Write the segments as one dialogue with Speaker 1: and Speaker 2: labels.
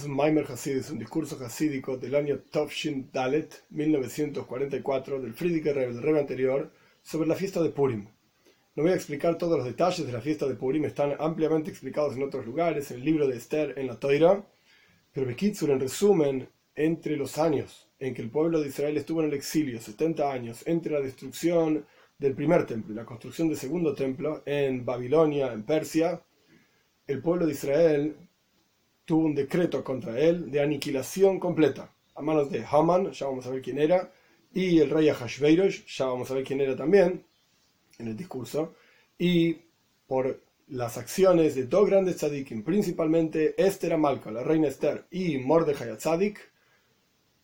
Speaker 1: es un Maimer Hasid, un discurso hasídico del año Tovshin Dalet, 1944, del Friedrich Rebbe, del Rebbe anterior, sobre la fiesta de Purim. No voy a explicar todos los detalles de la fiesta de Purim, están ampliamente explicados en otros lugares, en el libro de Esther, en la Toira, pero Bekitsur, en resumen, entre los años en que el pueblo de Israel estuvo en el exilio, 70 años, entre la destrucción del primer templo y la construcción del segundo templo en Babilonia, en Persia, el pueblo de Israel tuvo un decreto contra él de aniquilación completa, a manos de Haman, ya vamos a ver quién era, y el rey Ahashverosh, ya vamos a ver quién era también, en el discurso, y por las acciones de dos grandes tzadikim, principalmente Esther Amalca, la reina Esther, y Mordechai Tzadik,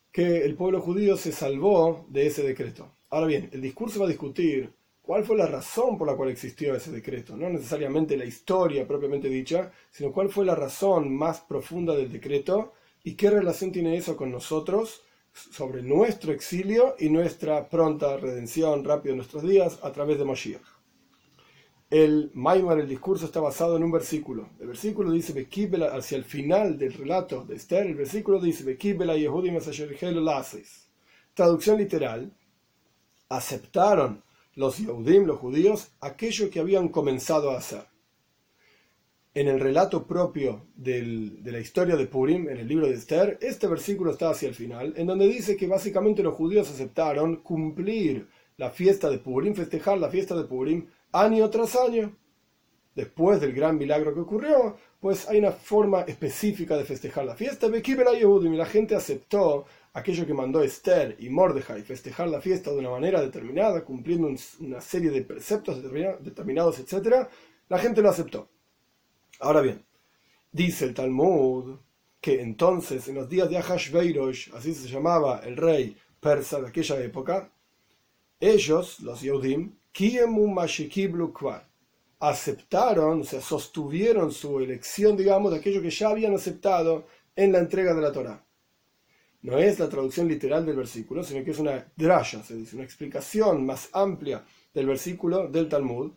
Speaker 1: que el pueblo judío se salvó de ese decreto. Ahora bien, el discurso va a discutir cuál fue la razón por la cual existió ese decreto, no necesariamente la historia propiamente dicha, sino cuál fue la razón más profunda del decreto y qué relación tiene eso con nosotros sobre nuestro exilio y nuestra pronta redención rápida en nuestros días a través de Moshiach. El Maimar, el discurso, está basado en un versículo. El versículo dice, hacia el final del relato de Esther, el versículo dice, Traducción literal, aceptaron los Yehudim, los judíos, aquello que habían comenzado a hacer. En el relato propio de la historia de Purim, en el libro de Esther, este versículo está hacia el final, en donde dice que básicamente los judíos aceptaron cumplir la fiesta de Purim, festejar la fiesta de Purim año tras año. Después del gran milagro que ocurrió, pues hay una forma específica de festejar la fiesta. Y la gente aceptó aquello que mandó Esther y Mordejai, festejar la fiesta de una manera determinada, cumpliendo una serie de preceptos determinados, etc., la gente lo aceptó. Ahora bien, dice el Talmud que entonces, en los días de Ahashveirosh, así se llamaba el rey persa de aquella época, ellos, los Yehudim, aceptaron, o sea, sostuvieron su elección, digamos, de aquello que ya habían aceptado en la entrega de la Torah no es la traducción literal del versículo, sino que es una drasha, se dice, una explicación más amplia del versículo del Talmud.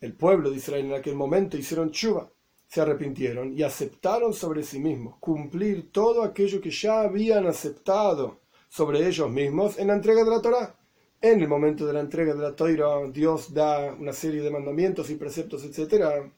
Speaker 1: El pueblo de Israel en aquel momento hicieron chuva, se arrepintieron y aceptaron sobre sí mismos cumplir todo aquello que ya habían aceptado sobre ellos mismos en la entrega de la Torah. En el momento de la entrega de la Torah, Dios da una serie de mandamientos y preceptos, etc.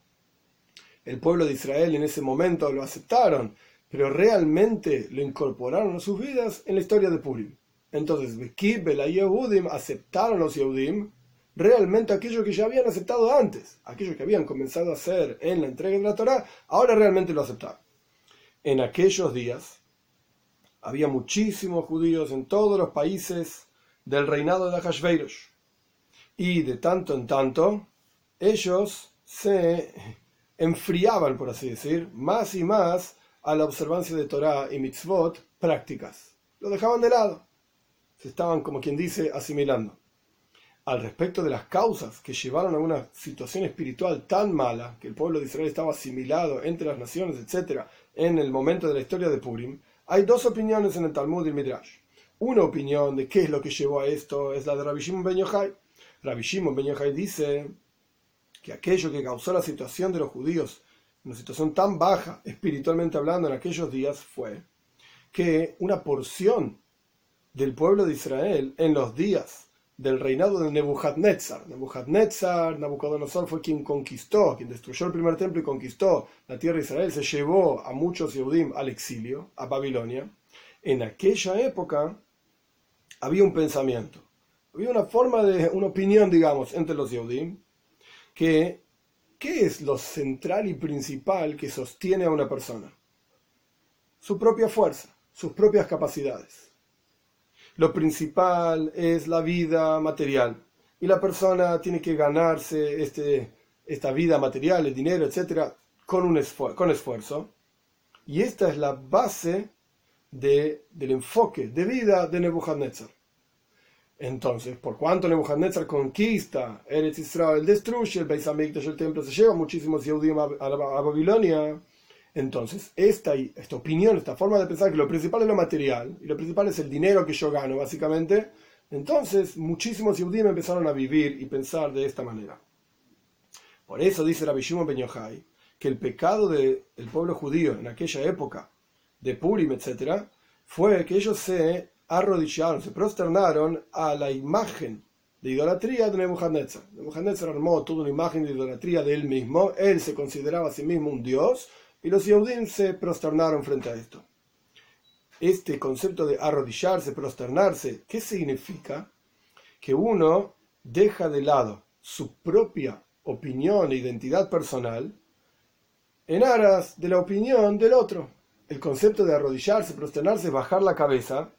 Speaker 1: El pueblo de Israel en ese momento lo aceptaron pero realmente lo incorporaron a sus vidas en la historia de Purim. Entonces, la Yehudim aceptaron los Yehudim realmente aquello que ya habían aceptado antes, aquello que habían comenzado a hacer en la entrega de la Torah, ahora realmente lo aceptaron. En aquellos días había muchísimos judíos en todos los países del reinado de Ahashverosh. Y de tanto en tanto, ellos se enfriaban, por así decir, más y más a la observancia de Torah y mitzvot prácticas. Lo dejaban de lado. Se estaban, como quien dice, asimilando. Al respecto de las causas que llevaron a una situación espiritual tan mala, que el pueblo de Israel estaba asimilado entre las naciones, etc., en el momento de la historia de Purim, hay dos opiniones en el Talmud y el Midrash. Una opinión de qué es lo que llevó a esto es la de Rabbi Shimon Ben Yochai. Rabbi Shimon Ben Yochai dice que aquello que causó la situación de los judíos una situación tan baja, espiritualmente hablando, en aquellos días fue que una porción del pueblo de Israel en los días del reinado de Nebuchadnezzar. Nebuchadnezzar, Nabucodonosor fue quien conquistó, quien destruyó el primer templo y conquistó la tierra de Israel, se llevó a muchos Yehudim al exilio, a Babilonia. En aquella época había un pensamiento, había una forma de, una opinión, digamos, entre los Yehudim, que ¿Qué es lo central y principal que sostiene a una persona? Su propia fuerza, sus propias capacidades. Lo principal es la vida material. Y la persona tiene que ganarse este, esta vida material, el dinero, etc., con, un esfuerzo. Y esta es la base de, del enfoque de vida de Nebuchadnezzar. Entonces, por cuanto Nebuchadnezzar conquista Eretz Israel, destruye el Beis Hamikdash, el templo, se lleva muchísimos Yehudim a, Babilonia. Entonces, esta, esta opinión, esta forma de pensar que lo principal es lo material y lo principal es el dinero que yo gano, básicamente, entonces muchísimos Yehudim empezaron a vivir y pensar de esta manera. Por eso dice Rabbi Shimon Ben Yochai que el pecado del pueblo judío en aquella época de Purim, etc., fue que ellos se arrodillaron, se prosternaron a la imagen de idolatría de Nebuchadnezzar. Nebuchadnezzar armó toda una imagen de idolatría de él mismo, él se consideraba a sí mismo un dios, y los Yehudim se prosternaron frente a esto. Este concepto de arrodillarse, prosternarse, ¿qué significa? Que uno deja de lado su propia opinión e identidad personal en aras de la opinión del otro. El concepto de arrodillarse, prosternarse, bajar la cabeza.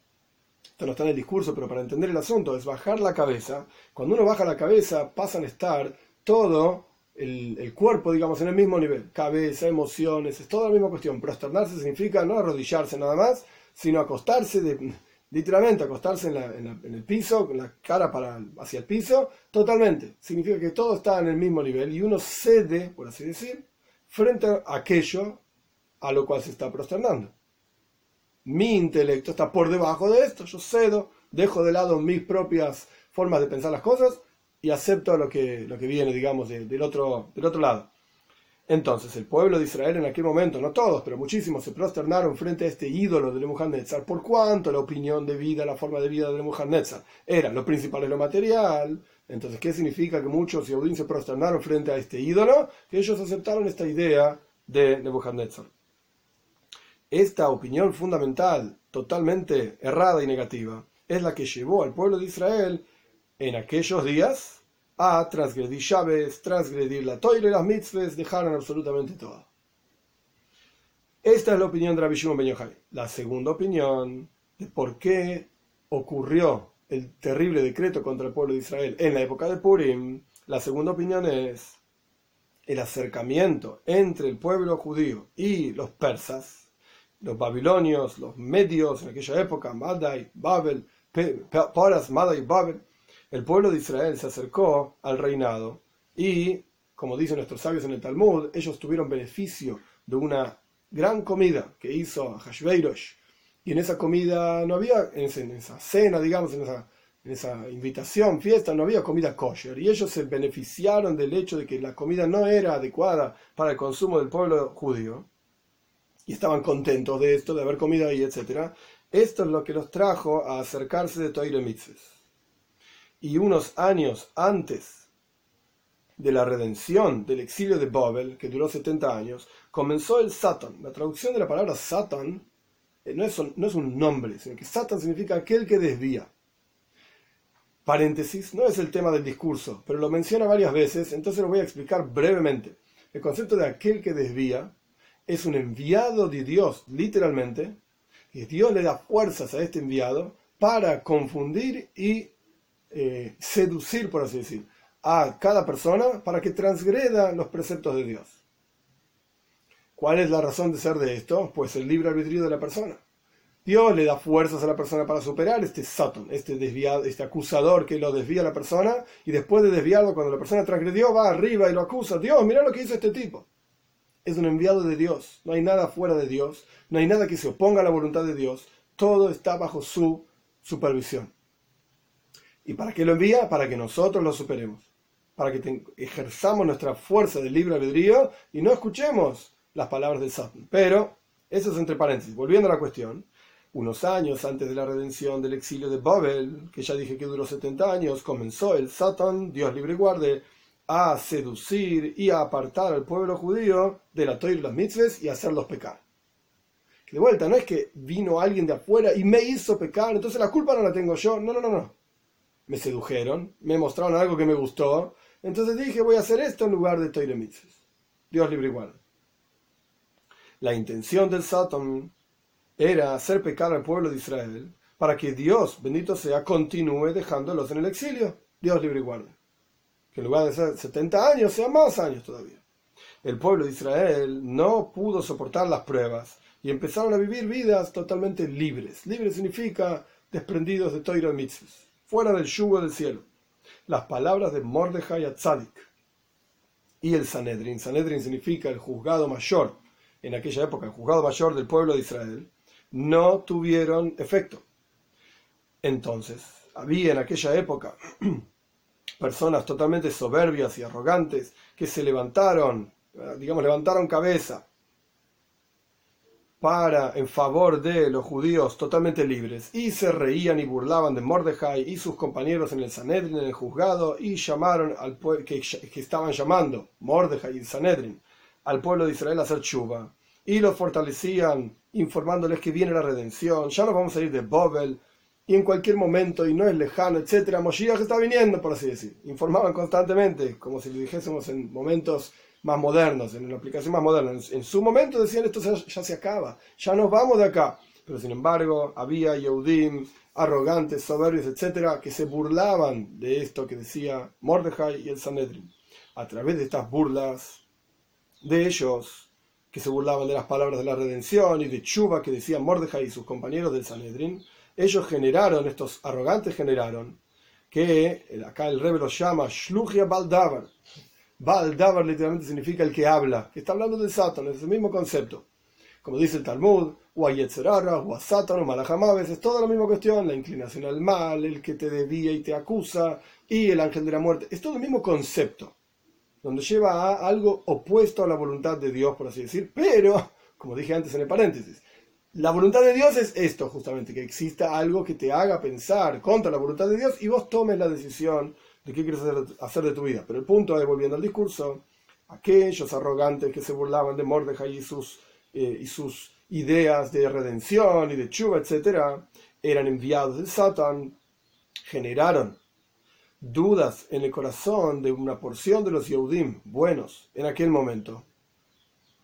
Speaker 1: Esto no está en el discurso, pero para entender el asunto es bajar la cabeza. Cuando uno baja la cabeza, pasan a estar todo el, cuerpo, digamos, en el mismo nivel. Cabeza, emociones, es toda la misma cuestión. Prosternarse significa no arrodillarse nada más, sino acostarse, de, literalmente acostarse en, el piso, con la cara para, hacia el piso, totalmente. Significa que todo está en el mismo nivel y uno cede, por así decir, frente a aquello a lo cual se está prosternando. Mi intelecto está por debajo de esto, yo cedo, dejo de lado mis propias formas de pensar las cosas y acepto lo que, lo que viene, digamos, del, otro, del otro lado. Entonces, el pueblo de Israel en aquel momento, no todos, pero muchísimos, se prosternaron frente a este ídolo de Nebuchadnezzar, por cuanto la opinión de vida, la forma de vida de Nebuchadnezzar era lo principal es lo material. Entonces, ¿qué significa que muchos Yehudim se prosternaron frente a este ídolo? Que ellos aceptaron esta idea de Nebuchadnezzar. Esta opinión fundamental, totalmente errada y negativa, es la que llevó al pueblo de Israel en aquellos días a transgredir llaves, transgredir la toile y las mitzvahs, dejaron absolutamente todo. Esta es la opinión de Rabbi Shimon Ben Yochai. La segunda opinión de por qué ocurrió el terrible decreto contra el pueblo de Israel en la época de Purim, la segunda opinión es el acercamiento entre el pueblo judío y los persas, los babilonios, los medios en aquella época, Madai, Babel, Paras, Madai, Babel, el pueblo de Israel se acercó al reinado y, como dicen nuestros sabios en el Talmud, ellos tuvieron beneficio de una gran comida que hizo Hashveirosh. Y en esa comida no había, en esa cena, digamos, en esa, en esa invitación, fiesta, no había comida kosher. Y ellos se beneficiaron del hecho de que la comida no era adecuada para el consumo del pueblo judío. Y estaban contentos de esto, de haber comido ahí, etc. Esto es lo que los trajo a acercarse de Toire Mitzvah y unos años antes de la redención del exilio de Babel, que duró 70 años, comenzó el Satan. La traducción de la palabra Satan eh, no es, no es un nombre, sino que Satan significa aquel que desvía. Paréntesis, no es el tema del discurso, pero lo menciona varias veces, entonces lo voy a explicar brevemente. El concepto de aquel que desvía es un enviado de Dios, literalmente, y Dios le da fuerzas a este enviado para confundir y eh, seducir, por así decir, a cada persona para que transgreda los preceptos de Dios. ¿Cuál es la razón de ser de esto? Pues el libre albedrío de la persona. Dios le da fuerzas a la persona para superar este Satan, este desviado, este acusador que lo desvía a la persona y después de desviarlo, cuando la persona transgredió, va arriba y lo acusa. Dios, mira lo que hizo este tipo. Es un enviado de Dios. No hay nada fuera de Dios. No hay nada que se oponga a la voluntad de Dios. Todo está bajo su supervisión. ¿Y para qué lo envía? Para que nosotros lo superemos. Para que ejerzamos nuestra fuerza del libre albedrío y no escuchemos las palabras del Satan. Pero, eso es entre paréntesis. Volviendo a la cuestión, unos años antes de la redención del exilio de Babel, que ya dije que duró 70 años, comenzó el Satan, Dios libre y guarde, a seducir y a apartar al pueblo judío de la Torah y las mitzvahs y hacerlos pecar. De vuelta, no es que vino alguien de afuera y me hizo pecar, entonces la culpa no la tengo yo. No, no, no, no me sedujeron, me mostraron algo que me gustó, entonces dije voy a hacer esto en lugar de Toire Dios libre igual. La intención del Satan era hacer pecar al pueblo de Israel para que Dios, bendito sea, continúe dejándolos en el exilio. Dios libre igual. En lugar de ser 70 años, sean más años todavía. El pueblo de Israel no pudo soportar las pruebas y empezaron a vivir vidas totalmente libres. Libre significa desprendidos de Toiro Mitzvahs fuera del yugo del cielo. Las palabras de Mordejai Atzadik y el Sanedrin. Sanedrin significa el juzgado mayor, en aquella época el juzgado mayor del pueblo de Israel, no tuvieron efecto. Entonces, había en aquella época personas totalmente soberbias y arrogantes que se levantaron, digamos, levantaron cabeza para en favor de los judíos totalmente libres y se reían y burlaban de Mordejai y sus compañeros en el Sanedrin, en el juzgado, y llamaron al que, que estaban llamando Mordejai y Sanedrin al pueblo de Israel a hacer chuva y los fortalecían informándoles que viene la redención, ya nos vamos a ir de Bobel y en cualquier momento y no es lejano, etcétera, Moshiach está viniendo, por así decir. Informaban constantemente, como si lo dijésemos en momentos más modernos, en una aplicación más moderna. En, su momento decían esto ya, se acaba, ya nos vamos de acá. Pero sin embargo, había Yehudim, arrogantes, soberbios, etcétera, que se burlaban de esto que decía Mordejai y el Sanedrin. A través de estas burlas de ellos, que se burlaban de las palabras de la redención y de Chuba que decían Mordejai y sus compañeros del Sanedrin, ellos generaron, estos arrogantes generaron, que acá el rebe los llama Shluchia Baldavar, Baldavar literalmente significa el que habla, que está hablando de Satan, es el mismo concepto. Como dice el Talmud, o Yetzerara, o Satan, o Malajamaves, es toda la misma cuestión, la inclinación al mal, el que te debía y te acusa, y el ángel de la muerte, es todo el mismo concepto, donde lleva a algo opuesto a la voluntad de Dios, por así decir, pero, como dije antes en el paréntesis, la voluntad de Dios es esto, justamente, que exista algo que te haga pensar contra la voluntad de Dios y vos tomes la decisión de qué quieres hacer, de tu vida. Pero el punto es, volviendo al discurso, aquellos arrogantes que se burlaban de Mordejai y sus, eh, y sus ideas de redención y de chuva, etc., eran enviados de Satan, generaron dudas en el corazón de una porción de los Yehudim buenos en aquel momento,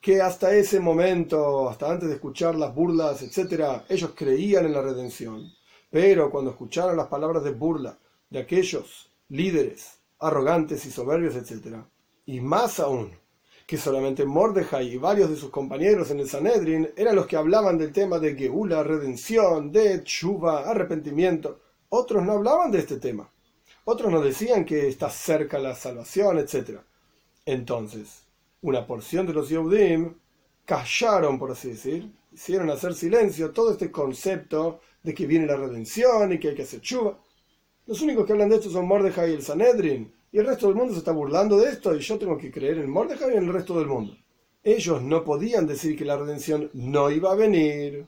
Speaker 1: que hasta ese momento, hasta antes de escuchar las burlas, etc., ellos creían en la redención, pero cuando escucharon las palabras de burla de aquellos líderes arrogantes y soberbios, etc. Y más aún, que solamente Mordejai y varios de sus compañeros en el Sanedrin eran los que hablaban del tema de Geula, redención, de Chuba, arrepentimiento. Otros no hablaban de este tema. Otros nos decían que está cerca la salvación, etc. Entonces, una porción de los Yehudim callaron, por así decir, hicieron hacer silencio todo este concepto de que viene la redención y que hay que hacer chuva. Los únicos que hablan de esto son Mordejai y el Sanedrin. Y el resto del mundo se está burlando de esto y yo tengo que creer en Mordejai y en el resto del mundo. Ellos no podían decir que la redención no iba a venir,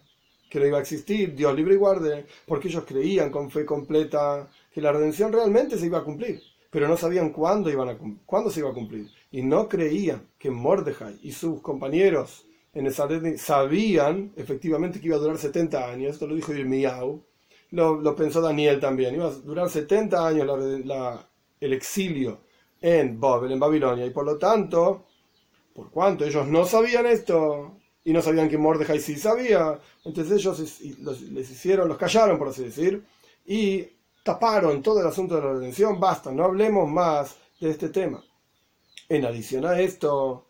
Speaker 1: que no iba a existir, Dios libre y guarde, porque ellos creían con fe completa que la redención realmente se iba a cumplir, pero no sabían cuándo, iban a, cuándo se iba a cumplir. Y no creían que Mordejai y sus compañeros en el sabían efectivamente que iba a durar 70 años, esto lo dijo Irmiau, lo, pensó Daniel también. Iba a durar 70 años el exilio en Babel, en Babilonia, y por lo tanto, por cuanto ellos no sabían esto y no sabían que Mordejai sí sabía, entonces ellos les hicieron, los callaron, por así decir, y taparon todo el asunto de la redención. Basta, no hablemos más de este tema. En adición a esto,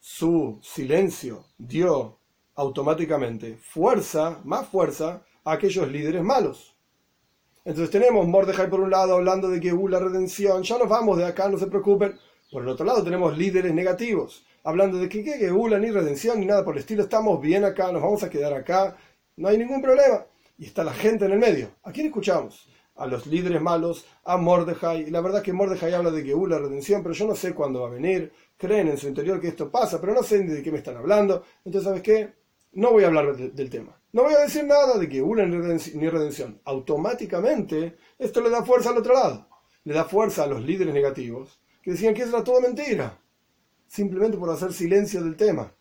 Speaker 1: su silencio dio automáticamente fuerza, más fuerza, aquellos líderes malos. Entonces tenemos Mordejai por un lado hablando de que hubo la redención, ya nos vamos de acá, no se preocupen. Por el otro lado tenemos líderes negativos, hablando de que, que, que ni redención ni nada por el estilo, estamos bien acá, nos vamos a quedar acá, no hay ningún problema. Y está la gente en el medio. ¿A quién escuchamos? A los líderes malos, a Mordejai. Y la verdad que Mordejai habla de que hubo la redención, pero yo no sé cuándo va a venir. Creen en su interior que esto pasa, pero no sé de qué me están hablando. Entonces, ¿sabes qué? No voy a hablar del tema. No voy a decir nada de que una ni redención. Automáticamente, esto le da fuerza al otro lado. Le da fuerza a los líderes negativos que decían que eso era todo mentira. Simplemente por hacer silencio del tema.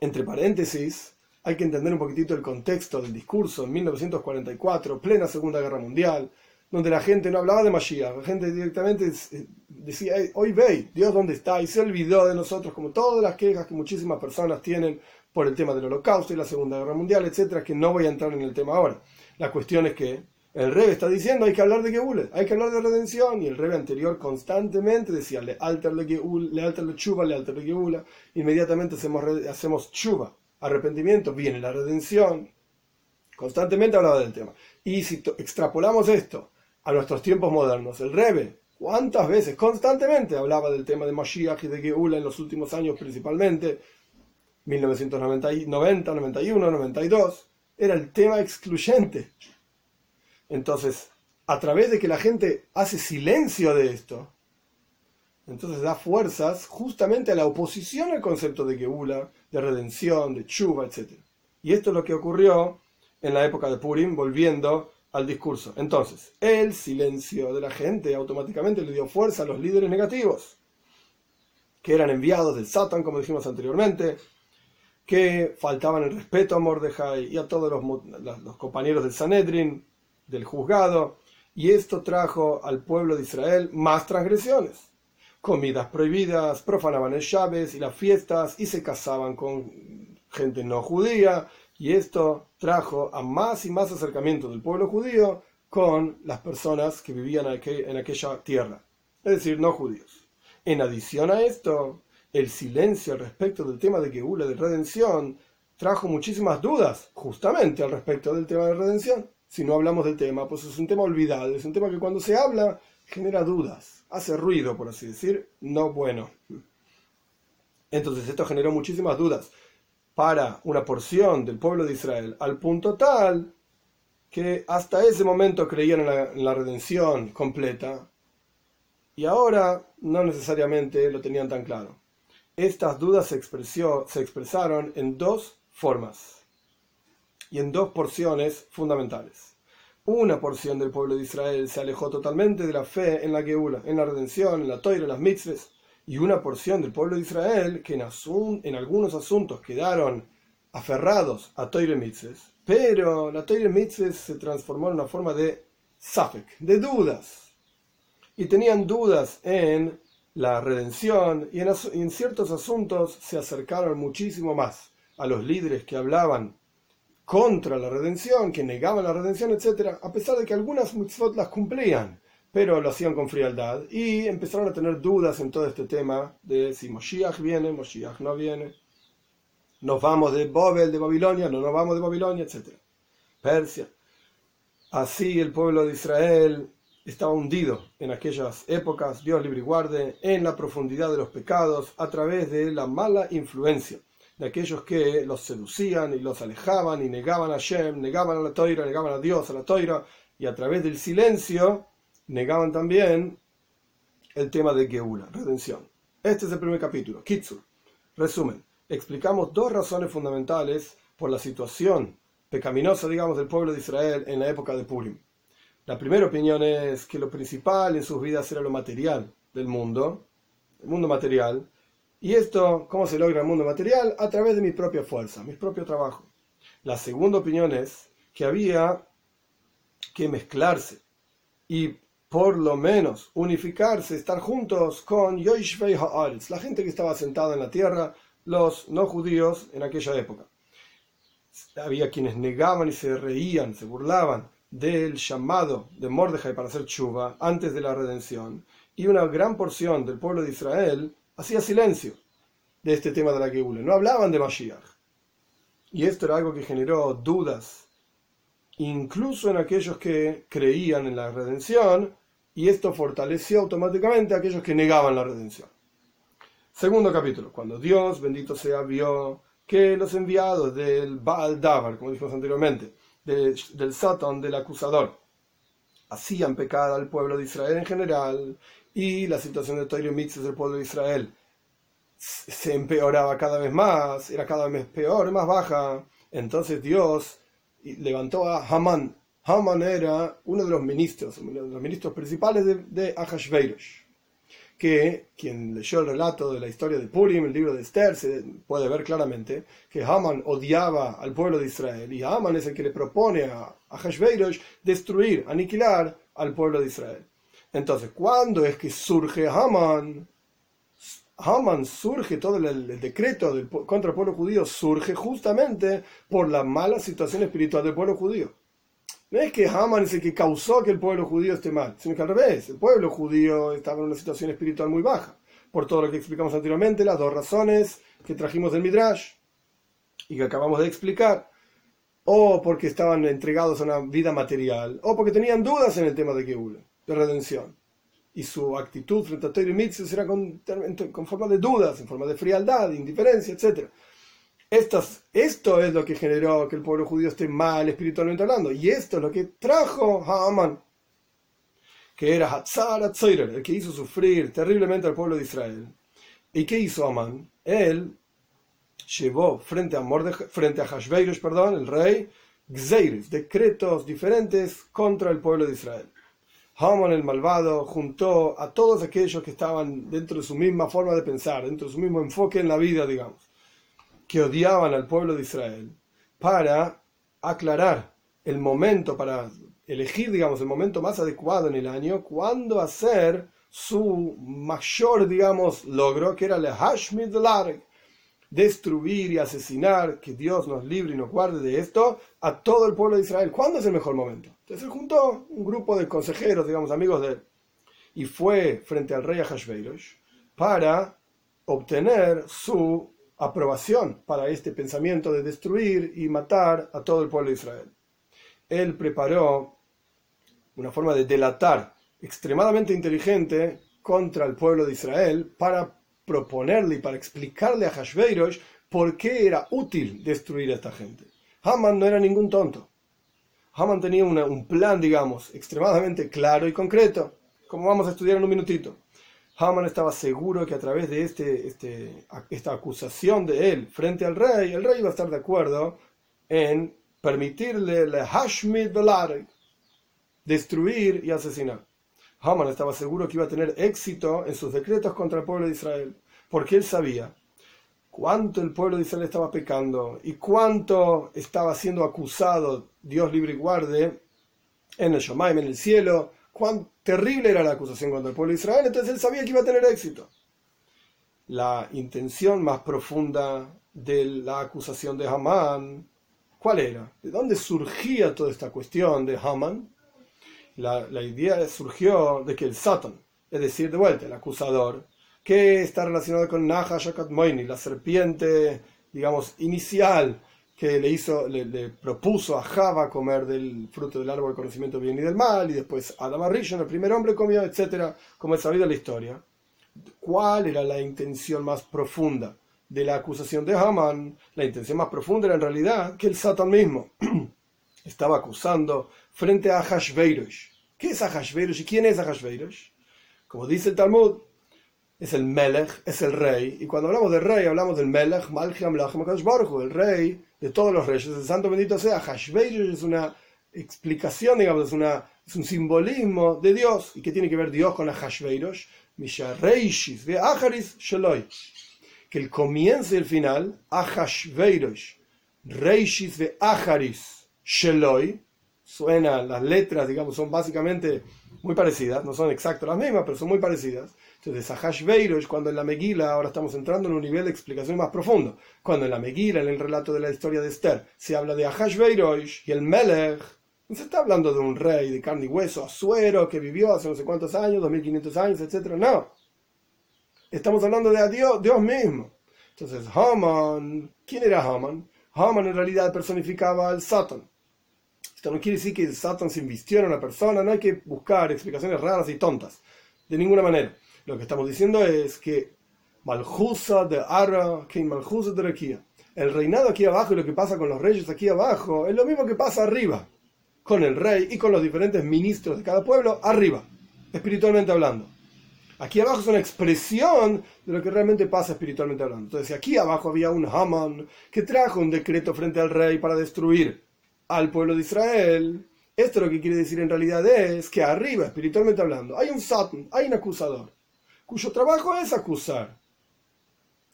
Speaker 1: Entre paréntesis, hay que entender un poquitito el contexto del discurso. En 1944, plena Segunda Guerra Mundial, donde la gente no hablaba de Mashiach, la gente directamente eh, decía, hoy ve, Dios dónde está, y se olvidó de nosotros, como todas las quejas que muchísimas personas tienen por el tema del holocausto y la Segunda Guerra Mundial, etcétera, que no voy a entrar en el tema ahora. La cuestión es que el Rebe está diciendo hay que hablar de Geule, hay que hablar de redención, y el Rebe anterior constantemente decía le alter le le alter le chuba, le alter le Geula, inmediatamente hacemos, hacemos chuba, arrepentimiento, viene la redención, constantemente hablaba del tema. Y si extrapolamos esto a nuestros tiempos modernos, el Rebe, ¿cuántas veces? Constantemente hablaba del tema de Mashiach y de Geula en los últimos años principalmente, 1990, 91, 92, era el tema excluyente. Entonces, a través de que la gente hace silencio de esto, Entonces da fuerzas justamente a la oposición al concepto de Geula, de redención, de chuva, etc. Y esto es lo que ocurrió en la época de Purim, volviendo al discurso. Entonces, el silencio de la gente automáticamente le dio fuerza a los líderes negativos, que eran enviados del Satan, como dijimos anteriormente, que faltaban el respeto a Mordejai y a todos los, los compañeros del Sanedrin, del juzgado, y esto trajo al pueblo de Israel más transgresiones. Comidas prohibidas, profanaban el Shabes y las fiestas y se casaban con gente no judía, y esto trajo a más y más acercamiento del pueblo judío con las personas que vivían en aquella tierra, es decir, no judíos. En adición a esto, el silencio al respecto del tema de Geula de redención trajo muchísimas dudas justamente al respecto del tema de redención si no hablamos del tema, pues es un tema olvidado, es un tema que cuando se habla genera dudas, hace ruido, por así decir, no bueno. Entonces esto generó muchísimas dudas para una porción del pueblo de Israel, al punto tal que hasta ese momento creían en la, redención completa y ahora no necesariamente lo tenían tan claro. Estas dudas se, se expresaron en dos formas y en dos porciones fundamentales. Una porción del pueblo de Israel se alejó totalmente de la fe en la Geula, en la redención, en la toira, en las mitzvahs, y una porción del pueblo de Israel que en, algunos asuntos quedaron aferrados a toira y mitzvahs, pero la toira y mitzvahs se transformó en una forma de safek, de dudas, y tenían dudas en la redención y en ciertos asuntos se acercaron muchísimo más a los líderes que hablaban contra la redención, que negaban la redención, etc., a pesar de que algunas mitzvot las cumplían, pero lo hacían con frialdad y empezaron a tener dudas en todo este tema de si Moshiach viene, Moshiach no viene, nos vamos de Babel, de Babilonia, no nos vamos de Babilonia, etc. Persia. Así el pueblo de Israel estaba hundido en aquellas épocas, Dios libre y guarde, en la profundidad de los pecados a través de la mala influencia de aquellos que los seducían y los alejaban y negaban a Shem, negaban a la toira, negaban a Dios, a la toira, y a través del silencio negaban también el tema de Geula, redención. Este es el primer capítulo, Kitsur. Resumen, explicamos dos razones fundamentales por la situación pecaminosa, digamos, del pueblo de Israel en la época de Purim. La primera opinión es que lo principal en sus vidas era lo material del mundo, el mundo material, y esto, ¿cómo se logra el mundo material? A través de mi propia fuerza, mi propio trabajo. La segunda opinión es que había que mezclarse y por lo menos unificarse, estar juntos con Yoishvei Haaretz, la gente que estaba sentada en la tierra, los no judíos en aquella época. Había quienes negaban y se reían, se burlaban del llamado de Mordejai para hacer chuva antes de la redención, y una gran porción del pueblo de Israel hacía silencio de este tema de la Geula. No hablaban de Mashiach. Y esto era algo que generó dudas, incluso en aquellos que creían en la redención, y esto fortaleció automáticamente a aquellos que negaban la redención. Segundo capítulo, cuando Dios, bendito sea, vio que los enviados del Baal Davar, como dijimos anteriormente, del Satan, del acusador, hacían pecar al pueblo de Israel en general y la situación de Toiro Mitzvah del pueblo de Israel se empeoraba cada vez más, era cada vez peor, más baja. Entonces Dios levantó a Haman. Haman era uno de los ministros, uno de los ministros principales de, de que quien leyó el relato de la historia de Purim, el libro de Esther, se puede ver claramente que Haman odiaba al pueblo de Israel y Haman es el que le propone a Ahashverosh destruir, aniquilar al pueblo de Israel. Entonces, ¿cuándo es que surge Haman? Haman surge, todo el, decreto contra el pueblo judío surge justamente por la mala situación espiritual del pueblo judío. No es que Haman es el que causó que el pueblo judío esté mal, sino que al revés, el pueblo judío estaba en una situación espiritual muy baja, por todo lo que explicamos anteriormente, las dos razones que trajimos del Midrash y que acabamos de explicar, o porque estaban entregados a una vida material, o porque tenían dudas en el tema de Geula de redención. Y su actitud frente a y Mitzvah era con, forma de dudas, en forma de frialdad, indiferencia, etc. esto es lo que generó que el pueblo judío esté mal espiritualmente hablando. Y esto es lo que trajo a que era Hatzar el que hizo sufrir terriblemente al pueblo de Israel. ¿Y qué hizo Amán? Él llevó frente a, frente a Hashverosh, perdón, el rey, Gzeiris, decretos diferentes contra el pueblo de Israel. Haman el malvado juntó a todos aquellos que estaban dentro de su misma forma de pensar, dentro de su mismo enfoque en la vida, digamos, que odiaban al pueblo de Israel, para aclarar el momento, para elegir, digamos, el momento más adecuado en el año, cuando hacer su mayor, digamos, logro, que era el Hashmid Larek, destruir y asesinar, que Dios nos libre y nos guarde de esto, a todo el pueblo de Israel. ¿Cuándo es el mejor momento? Entonces se juntó un grupo de consejeros, digamos, amigos de él, y fue frente al rey Ahashverosh para obtener su aprobación para este pensamiento de destruir y matar a todo el pueblo de Israel. Él preparó una forma de delatar extremadamente inteligente contra el pueblo de Israel para proponerle y para explicarle a Hashveirosh por qué era útil destruir a esta gente. Haman no era ningún tonto. Haman tenía un plan, digamos, extremadamente claro y concreto, como vamos a estudiar en un minutito. Haman estaba seguro que a través de este, este, esta acusación de él frente al rey, el rey iba a estar de acuerdo en permitirle le Hashmid destruir y asesinar. Haman estaba seguro que iba a tener éxito en sus decretos contra el pueblo de Israel, porque él sabía cuánto el pueblo de Israel estaba pecando y cuánto estaba siendo acusado, Dios libre y guarde, en el Shomaim, en el cielo, cuán terrible era la acusación contra el pueblo de Israel, entonces él sabía que iba a tener éxito. La intención más profunda de la acusación de Haman, ¿cuál era? ¿De dónde surgía toda esta cuestión de Haman? La, idea surgió de que el Satan, es decir, de vuelta, el acusador, que está relacionado con Naha Moini, la serpiente, digamos, inicial que le hizo, le, propuso a Java comer del fruto del árbol del conocimiento del bien y del mal, y después Adam Rishon, el primer hombre, comió, etcétera, como es sabido la historia. ¿Cuál era la intención más profunda de la acusación de Haman? La intención más profunda era en realidad que el Satan mismo estaba acusando frente a Hashveirosh. ¿Qué es Hashveirosh y quién es Hashveirosh? Como dice el Talmud, es el Melech, es el rey. Y cuando hablamos de rey, hablamos del Melech, Malcham, el rey de todos los reyes. El santo bendito sea. Hashveirosh es una explicación, digamos, es, es un simbolismo de Dios. ¿Y qué tiene que ver Dios con Hashveirosh? Misha Reishis, ve Aharis Sheloi. Que el comienzo y el final, Ahashveirosh, Reishis ve Aharis Sheloi, suena, las letras, digamos, son básicamente muy parecidas, no son exactas las mismas, pero son muy parecidas. Entonces, Ahashveirosh, cuando en la Megila, ahora estamos entrando en un nivel de explicación más profundo, cuando en la Megila, en el relato de la historia de Esther, se habla de Ahashveirosh y el Melech, se está hablando de un rey de carne y hueso, Azuero, que vivió hace no sé cuántos años, 2500 años, etc. No. Estamos hablando de Dios, Dios mismo. Entonces, Haman, ¿quién era Haman? Haman en realidad personificaba al Satan. Esto no quiere decir que Satan se invistió en una persona, no hay que buscar explicaciones raras y tontas, de ninguna manera. Lo que estamos diciendo es que Malhusa de Ara, que Malhusa de Requia. El reinado aquí abajo y lo que pasa con los reyes aquí abajo es lo mismo que pasa arriba, con el rey y con los diferentes ministros de cada pueblo arriba, espiritualmente hablando. Aquí abajo es una expresión de lo que realmente pasa espiritualmente hablando. Entonces, aquí abajo había un Haman que trajo un decreto frente al rey para destruir al pueblo de Israel, esto lo que quiere decir en realidad es que arriba, espiritualmente hablando, hay un Satan, hay un acusador, cuyo trabajo es acusar.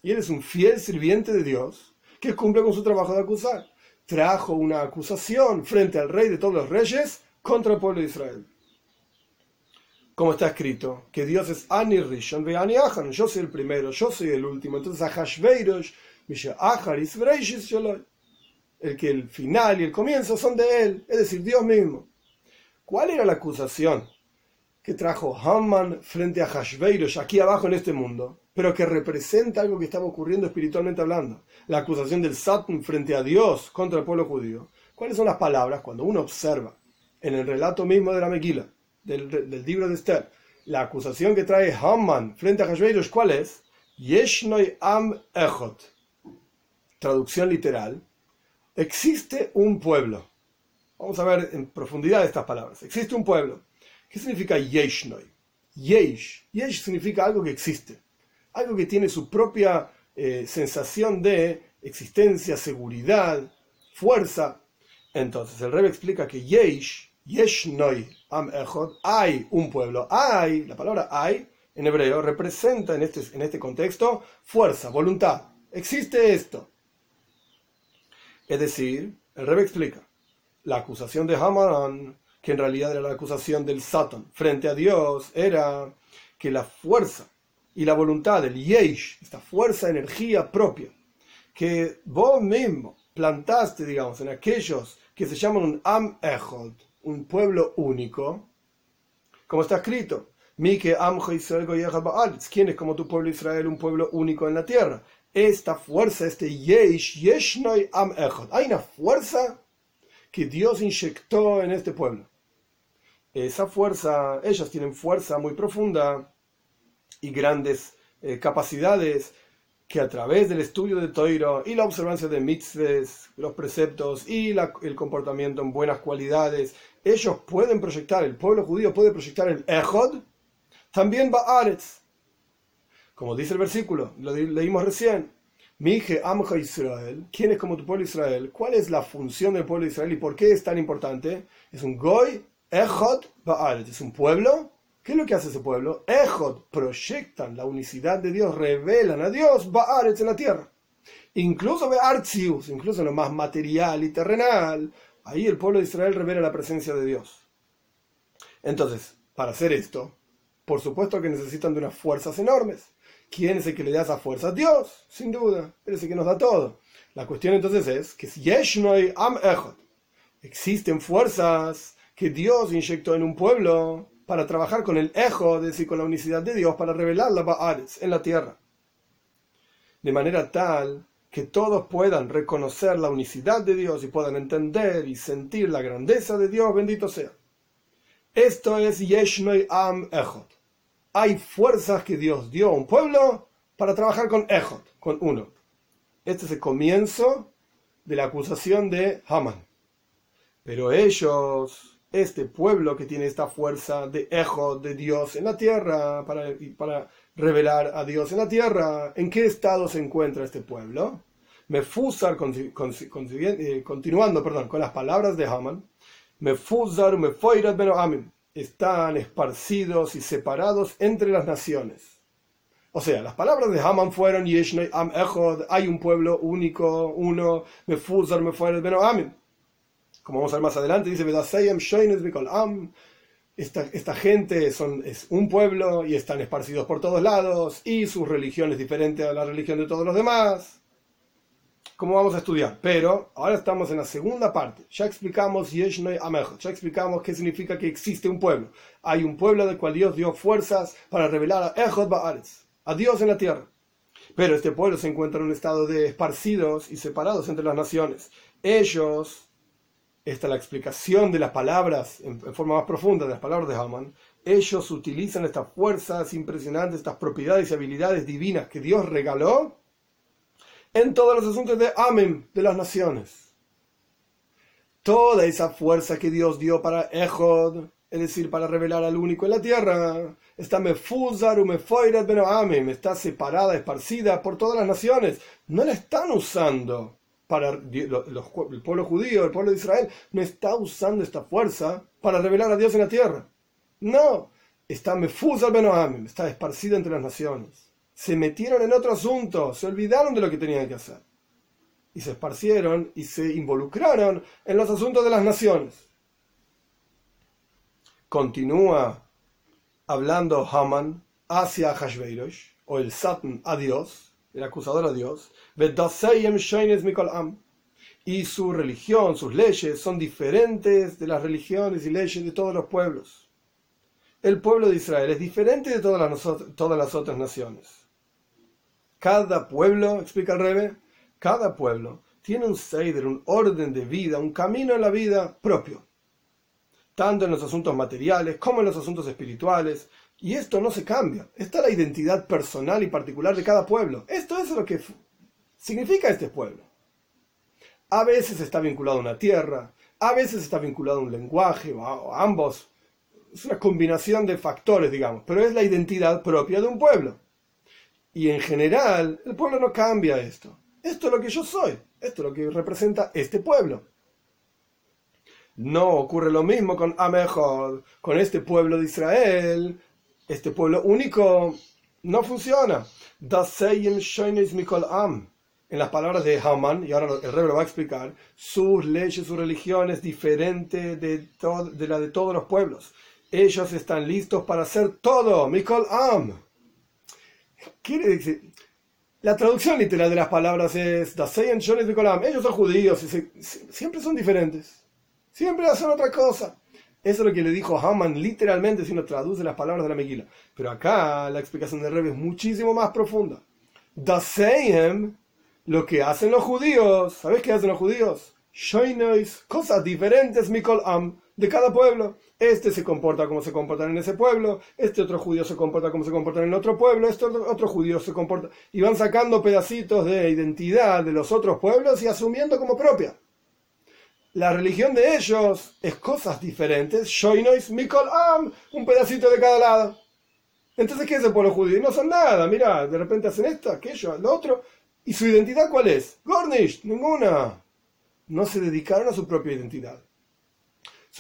Speaker 1: Y él es un fiel sirviente de Dios que cumple con su trabajo de acusar. Trajo una acusación frente al rey de todos los reyes contra el pueblo de Israel. Como está escrito, que Dios es Ani Rishon ve Ani yo soy el primero, yo soy el último. Entonces, Ahashveirosh, Misha Acharis, Vreishis Sholoi el que el final y el comienzo son de él, es decir, Dios mismo. ¿Cuál era la acusación que trajo Haman frente a Hashveirosh aquí abajo en este mundo, pero que representa algo que estaba ocurriendo espiritualmente hablando? La acusación del Satan frente a Dios contra el pueblo judío. ¿Cuáles son las palabras cuando uno observa en el relato mismo de la Mequila, del, libro de Esther, la acusación que trae Haman frente a Hashveirosh, ¿cuál es? Yeshnoi am echot. Traducción literal, existe un pueblo. Vamos a ver en profundidad estas palabras. Existe un pueblo. ¿Qué significa Yeshnoi? Yesh. Yesh significa algo que existe, algo que tiene su propia eh, sensación de existencia, seguridad, fuerza. Entonces el Rebbe explica que Yesh, Yeshnoi Am Echod, hay un pueblo, hay, la palabra hay en hebreo representa en este, en este contexto fuerza, voluntad. Existe esto. Es decir, el Rebbe explica, la acusación de Haman, que en realidad era la acusación del Satan frente a Dios, era que la fuerza y la voluntad, el Yesh, esta fuerza, energía propia, que vos mismo plantaste, digamos, en aquellos que se llaman un Am Echod, un pueblo único, como está escrito, ¿quién es como tu pueblo Israel, un pueblo único en la tierra? Esta fuerza, este yesh, yeshnoi am echad. Hay una fuerza que Dios inyectó en este pueblo. Esa fuerza, ellas tienen fuerza muy profunda y grandes eh, capacidades que a través del estudio de Toiro y la observancia de mitzvahs, los preceptos y el comportamiento en buenas cualidades, ellos pueden proyectar, el pueblo judío puede proyectar el Echod, también Baaretz, como dice el versículo, lo leímos recién. Mije Amja Israel, ¿quién es como tu pueblo Israel? ¿Cuál es la función del pueblo de Israel y por qué es tan importante? Es un Goy Echot Baaret, es un pueblo. ¿Qué es lo que hace ese pueblo? Echot, proyectan la unicidad de Dios, revelan a Dios Baaret en la tierra. Incluso Beartzius, incluso en lo más material y terrenal, ahí el pueblo de Israel revela la presencia de Dios. Entonces, para hacer esto, por supuesto que necesitan de unas fuerzas enormes. ¿Quién es el que le da esa fuerza? Dios, sin duda. Él es el que nos da todo. La cuestión entonces es que si Am existen fuerzas que Dios inyectó en un pueblo para trabajar con el ejo, es decir, con la unicidad de Dios, para revelar la Baaretz en la tierra. De manera tal que todos puedan reconocer la unicidad de Dios y puedan entender y sentir la grandeza de Dios, bendito sea. Esto es Yeshnoi Am Echot hay fuerzas que Dios dio a un pueblo para trabajar con Ejot, con uno. Este es el comienzo de la acusación de Haman. Pero ellos, este pueblo que tiene esta fuerza de Ejot, de Dios en la tierra, para, revelar a Dios en la tierra, ¿en qué estado se encuentra este pueblo? Mefusar, eh, continuando perdón, con las palabras de Haman, Mefusar, Mefoirat Beno están esparcidos y separados entre las naciones. O sea, las palabras de Haman fueron Am Echod, hay un pueblo único, uno, Mefuzar, Mefuer, Beno Amin. Como vamos a ver más adelante, dice Am. Esta, esta gente son, es un pueblo y están esparcidos por todos lados y su religión es diferente a la religión de todos los demás como vamos a estudiar. Pero ahora estamos en la segunda parte. Ya explicamos ya explicamos qué significa que existe un pueblo. Hay un pueblo del cual Dios dio fuerzas para revelar a Echot Baaretz, a Dios en la tierra. Pero este pueblo se encuentra en un estado de esparcidos y separados entre las naciones. Ellos, esta es la explicación de las palabras en, forma más profunda de las palabras de Haman, ellos utilizan estas fuerzas impresionantes, estas propiedades y habilidades divinas que Dios regaló en todos los asuntos de Amén, de las naciones. Toda esa fuerza que Dios dio para Ejod, es decir, para revelar al único en la tierra, está mefuzar u mefoirat beno está separada, esparcida por todas las naciones. No la están usando para el pueblo judío, el pueblo de Israel, no está usando esta fuerza para revelar a Dios en la tierra. No, está mefuzar beno está esparcida entre las naciones se metieron en otro asunto, se olvidaron de lo que tenían que hacer. Y se esparcieron y se involucraron en los asuntos de las naciones. Continúa hablando Haman hacia Hashveirosh, o el Satan a Dios, el acusador a Dios, y su religión, sus leyes son diferentes de las religiones y leyes de todos los pueblos. El pueblo de Israel es diferente de todas todas las otras naciones. Cada pueblo, explica el Rebe, cada pueblo tiene un seider, un orden de vida, un camino en la vida propio, tanto en los asuntos materiales como en los asuntos espirituales. Y esto no se cambia. Está la identidad personal y particular de cada pueblo. Esto es lo que significa este pueblo. A veces está vinculado a una tierra, a veces está vinculado a un lenguaje, o ambos, es una combinación de factores, digamos, pero es la identidad propia de un pueblo. Y en general, el pueblo no cambia esto. Esto es lo que yo soy, esto es lo que representa este pueblo. No ocurre lo mismo con Amejod, con este pueblo de Israel, este pueblo único, no funciona. En las palabras de Haman, y ahora el rey lo va a explicar, sus leyes, su religión es diferente de, de la de todos los pueblos. Ellos están listos para hacer todo. Mikol Am. La traducción literal de las palabras es Ellos son judíos y siempre son diferentes. Siempre hacen otra cosa. Eso es lo que le dijo Haman literalmente si uno traduce las palabras de la Meguila. Pero acá la explicación de Rebbe es muchísimo más profunda. Daseyem, lo que hacen los judíos, ¿sabes qué hacen los judíos? Shoinois, cosas diferentes, Mikol Am, de cada pueblo. Este se comporta como se comporta en ese pueblo, este otro judío se comporta como se comporta en otro pueblo, este otro, judío se comporta. Y van sacando pedacitos de identidad de los otros pueblos y asumiendo como propia la religión de ellos es cosas diferentes. Shoinois Mikol Am, un pedacito de cada lado. Entonces, ¿qué es el pueblo judío? No son nada, mira, de repente hacen esto, aquello, lo otro. ¿Y su identidad cuál es? Gornish, ninguna. No se dedicaron a su propia identidad.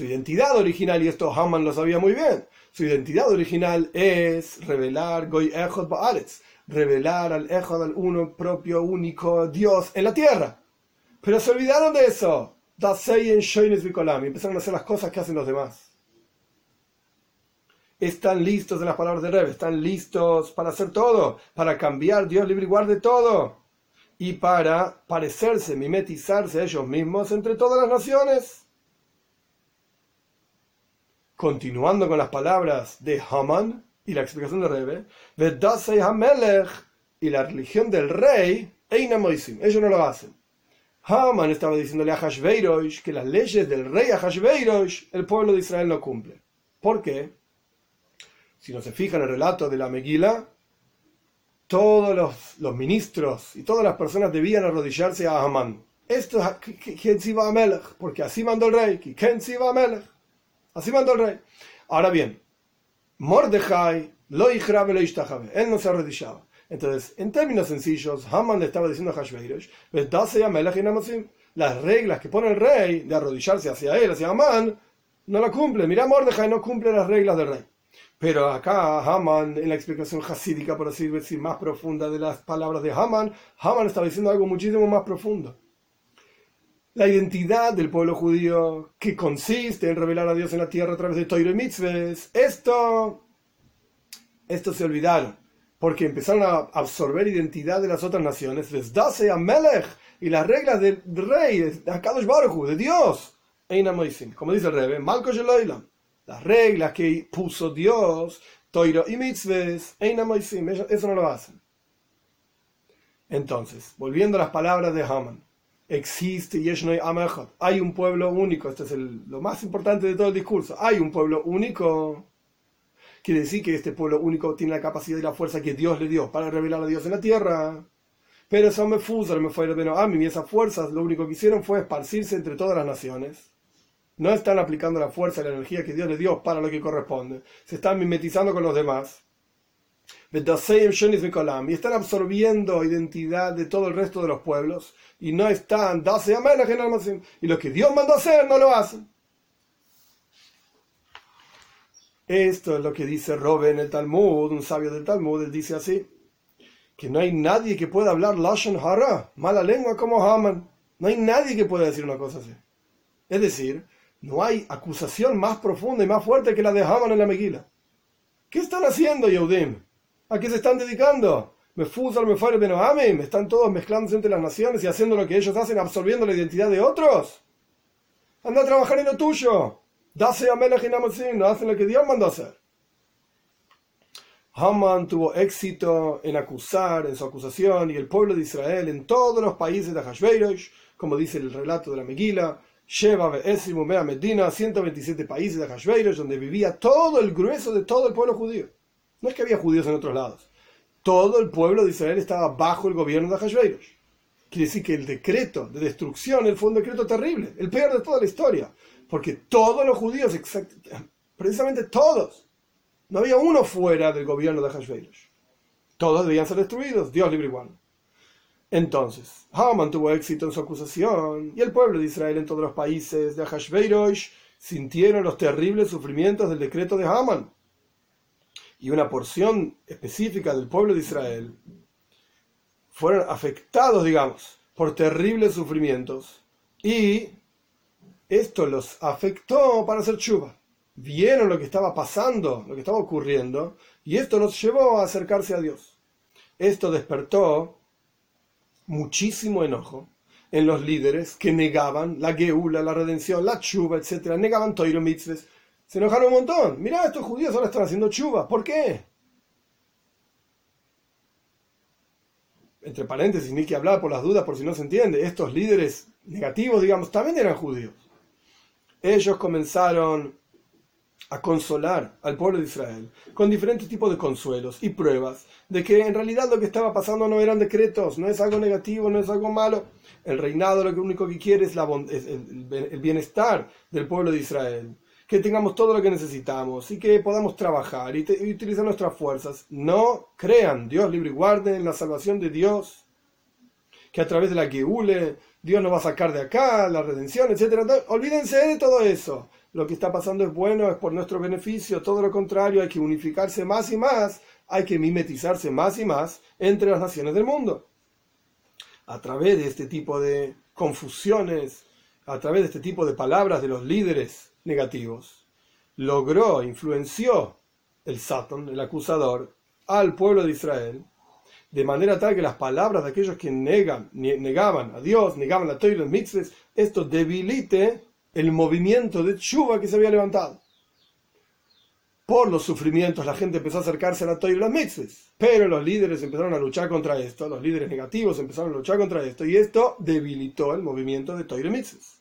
Speaker 1: Su identidad original, y esto Haman lo sabía muy bien, su identidad original es revelar Goy Echod Baaretz, revelar al Echod, al uno propio, único Dios en la tierra. Pero se olvidaron de eso y empezaron a hacer las cosas que hacen los demás. Están listos en las palabras de Reb, están listos para hacer todo, para cambiar Dios libre y guarde todo, y para parecerse, mimetizarse ellos mismos entre todas las naciones. Continuando con las palabras de Haman y la explicación de Rebe, y la religión del rey, ellos no lo hacen. Haman estaba diciéndole a Hashveirosh que las leyes del rey Hashveirosh el pueblo de Israel no cumple. ¿Por qué? Si no se fija en el relato de la Megila, todos los, ministros y todas las personas debían arrodillarse a Haman. Esto es porque así mandó el rey. Así mandó el rey. Ahora bien, Mordejai lo él no se arrodillaba. Entonces, en términos sencillos, Haman le estaba diciendo a Hashveirosh, las reglas que pone el rey de arrodillarse hacia él, hacia Haman, no la cumple. Mira, Mordejai no cumple las reglas del rey. Pero acá Haman, en la explicación hasídica, por así decir, más profunda de las palabras de Haman, Haman estaba diciendo algo muchísimo más profundo. La identidad del pueblo judío, que consiste en revelar a Dios en la tierra a través de Toiro y Mitzvahs, esto, esto se olvidaron porque empezaron a absorber identidad de las otras naciones, les dase a Melech y las reglas del rey, de Akadosh de Dios. Como dice el Rebbe, Malko las reglas que puso Dios, Toiro y Mitzves, eso no lo hacen. Entonces, volviendo a las palabras de Haman, existe Yeshnoi Amechot, hay un pueblo único, esto es lo más importante de todo el discurso, hay un pueblo único Quiere decir que este pueblo único tiene la capacidad y la fuerza que Dios le dio para revelar a Dios en la tierra. Pero eso me fuso, me fue mí y esas fuerzas lo único que hicieron fue esparcirse entre todas las naciones. No están aplicando la fuerza y la energía que Dios le dio para lo que corresponde. Se están mimetizando con los demás. Y están absorbiendo identidad de todo el resto de los pueblos. Y no están, y lo que Dios mandó hacer no lo hacen. Esto es lo que dice Robe en el Talmud, un sabio del Talmud, él dice así, que no hay nadie que pueda hablar Lashon Hara, mala lengua como Haman. No hay nadie que pueda decir una cosa así. Es decir, no hay acusación más profunda y más fuerte que la de Haman en la Meguila. ¿Qué están haciendo, Yehudim? ¿A qué se están dedicando? Me fusal, me fuera me están todos mezclándose entre las naciones y haciendo lo que ellos hacen, absorbiendo la identidad de otros. Anda a trabajar en lo tuyo. Dase a no hacen lo que Dios mandó hacer. Haman tuvo éxito en acusar, en su acusación, y el pueblo de Israel en todos los países de Hashveirosh, como dice el relato de la Megila, Sheba, Be'esimu, Medina, 127 países de Hashveirosh, donde vivía todo el grueso de todo el pueblo judío. No es que había judíos en otros lados. Todo el pueblo de Israel estaba bajo el gobierno de Hashveirosh. Quiere decir que el decreto de destrucción fue un decreto terrible, el peor de toda la historia porque todos los judíos precisamente todos. No había uno fuera del gobierno de Hashverosh. Todos debían ser destruidos, Dios libre igual. Entonces, Haman tuvo éxito en su acusación y el pueblo de Israel en todos los países de Hashverosh sintieron los terribles sufrimientos del decreto de Haman. Y una porción específica del pueblo de Israel fueron afectados, digamos, por terribles sufrimientos y esto los afectó para hacer chuva. Vieron lo que estaba pasando, lo que estaba ocurriendo, y esto los llevó a acercarse a Dios. Esto despertó muchísimo enojo en los líderes que negaban la geula, la redención, la chuva, etc. Negaban toiro mitzvahs. Se enojaron un montón. Mirá, estos judíos ahora están haciendo chuva. ¿Por qué? Entre paréntesis, ni que hablar por las dudas, por si no se entiende. Estos líderes negativos, digamos, también eran judíos. Ellos comenzaron a consolar al pueblo de Israel con diferentes tipos de consuelos y pruebas de que en realidad lo que estaba pasando no eran decretos, no es algo negativo, no es algo malo. El reinado lo único que quiere es, el bienestar del pueblo de Israel, que tengamos todo lo que necesitamos y que podamos trabajar y, utilizar nuestras fuerzas. No crean, Dios libre y guarde en la salvación de Dios, que a través de la Geule Dios nos va a sacar de acá, la redención, etc. Olvídense de todo eso lo que está pasando es bueno, es por nuestro beneficio, todo lo contrario, hay que unificarse más y más, hay que mimetizarse más y más entre las naciones del mundo. A través de este tipo de confusiones, a través de este tipo de palabras de los líderes negativos, logró, influenció el Satan, el acusador, al pueblo de Israel, de manera tal que las palabras de aquellos que negan, negaban a Dios, negaban Torah y los mitzvahs, esto debilite el movimiento de Chuba que se había levantado. Por los sufrimientos la gente empezó a acercarse a la Torah y las mitzvahs, pero los líderes empezaron a luchar contra esto, los líderes negativos empezaron a luchar contra esto, y esto debilitó el movimiento de Torah y.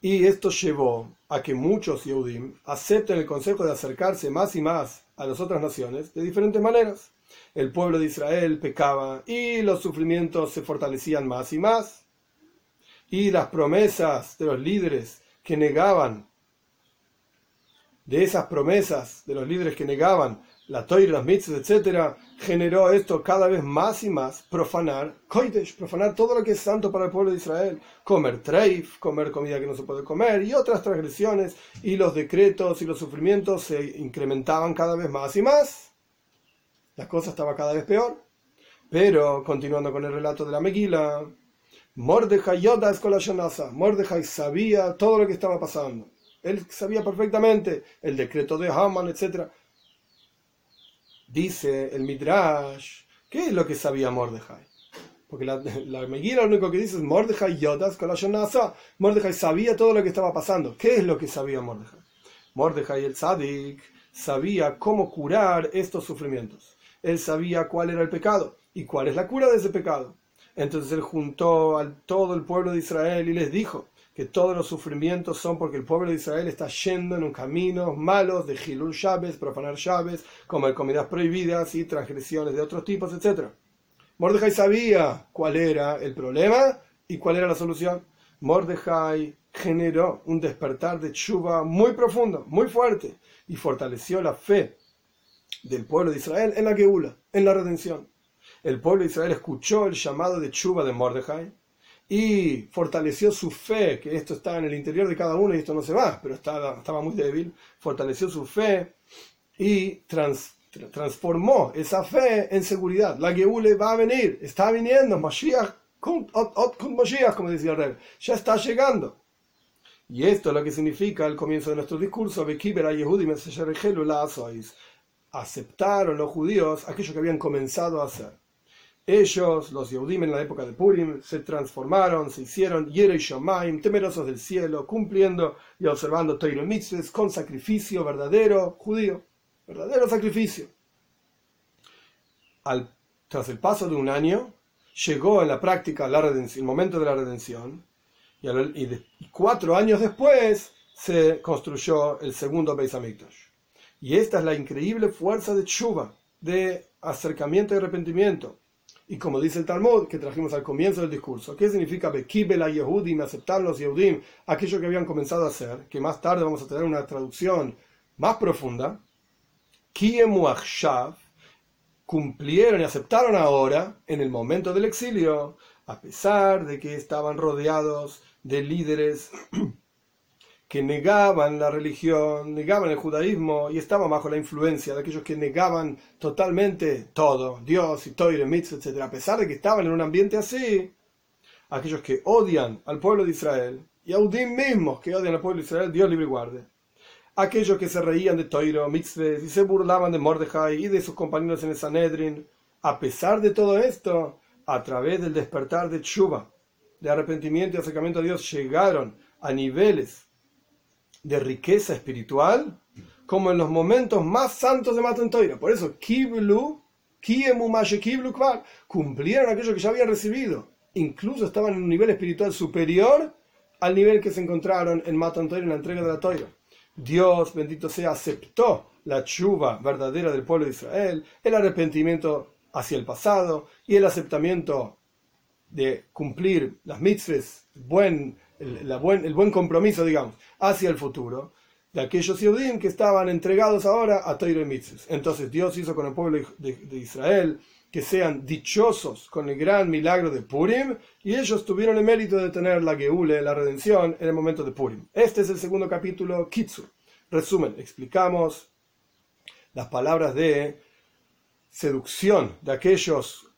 Speaker 1: Y esto llevó a que muchos Yehudim acepten el consejo de acercarse más y más a las otras naciones de diferentes maneras. El pueblo de Israel pecaba y los sufrimientos se fortalecían más y más y las promesas de los líderes que negaban, de esas promesas de los líderes que negaban la Torah, las mitzvahs, etc., generó esto cada vez más y más profanar koidesh, profanar todo lo que es santo para el pueblo de Israel, comer treif, comer comida que no se puede comer y otras transgresiones, y los decretos y los sufrimientos se incrementaban cada vez más y más. La cosa estaba cada vez peor. Pero, continuando con el relato de la Meguila, Mordejai Yoda Escolayonasa. Mordejai sabía todo lo que estaba pasando. Él sabía perfectamente el decreto de Haman, etc. Dice el Midrash, ¿qué es lo que sabía Mordejai? Porque la, la lo único que dice es Mordejai Yoda Escolayonasa. Mordejai sabía todo lo que estaba pasando. ¿Qué es lo que sabía Mordejai? Mordejai el Sadik sabía cómo curar estos sufrimientos. Él sabía cuál era el pecado y cuál es la cura de ese pecado. Entonces él juntó a todo el pueblo de Israel y les dijo que todos los sufrimientos son porque el pueblo de Israel está yendo en un camino malos de Hilul Shabes, profanar Shabes, comer comidas prohibidas y transgresiones de otros tipos, etc. Mordejai sabía cuál era el problema y cuál era la solución. Mordejai generó un despertar de chuva muy profundo, muy fuerte, y fortaleció la fe del pueblo de Israel en la Geula, en la redención el pueblo de Israel escuchó el llamado de Chuba de Mordejai y fortaleció su fe, que esto estaba en el interior de cada uno y esto no se va, pero estaba, estaba muy débil, fortaleció su fe y transformó esa fe en seguridad. La Geule va a venir, está viniendo, Mashiach, como decía el rey, ya está llegando. Y esto es lo que significa el comienzo de nuestro discurso, aceptaron los judíos aquello que habían comenzado a hacer. Ellos, los Yehudim en la época de Purim, se transformaron, se hicieron Yerei Shomaim, temerosos del cielo, cumpliendo y observando Torah Mitzvahs con sacrificio verdadero judío, verdadero sacrificio. Tras el paso de un año, llegó en la práctica el momento de la redención, y, y, cuatro años después se construyó el segundo Beis Hamikdash. Y esta es la increíble fuerza de Tshuva, de acercamiento y arrepentimiento Y como dice el Talmud, que trajimos al comienzo del discurso, ¿qué significa Bekibel Yehudim, aceptar los Yehudim, aquello que habían comenzado a hacer, que más tarde vamos a tener una traducción más profunda? Kiemu cumplieron y aceptaron ahora, en el momento del exilio, a pesar de que estaban rodeados de líderes que negaban la religión, negaban el judaísmo y estaban bajo la influencia de aquellos que negaban totalmente todo, Dios y Toire, Mitzvah, etc. A pesar de que estaban en un ambiente así, aquellos que odian al pueblo de Israel, y a Udim mismos que odian al pueblo de Israel, Dios libre y guarde. Aquellos que se reían de Toiro, Mitzvah y se burlaban de Mordejai y de sus compañeros en el Sanedrin, a pesar de todo esto, a través del despertar de Chuba, de arrepentimiento y acercamiento a Dios, llegaron a niveles de riqueza espiritual como en los momentos más santos de Matan Por eso, Kiblu, Kiblu cumplieron aquello que ya habían recibido. Incluso estaban en un nivel espiritual superior al nivel que se encontraron en Matan en la entrega de la Toira. Dios, bendito sea, aceptó la chuva verdadera del pueblo de Israel, el arrepentimiento hacia el pasado y el aceptamiento de cumplir las mitzvahs, buen el, buen, el buen compromiso, digamos, hacia el futuro de aquellos Yehudim que estaban entregados ahora a Mitzvah. Entonces Dios hizo con el pueblo de, Israel que sean dichosos con el gran milagro de Purim y ellos tuvieron el mérito de tener la Geule, la redención, en el momento de Purim. Este es el segundo capítulo, Kitsu. Resumen, explicamos las palabras de seducción de aquellos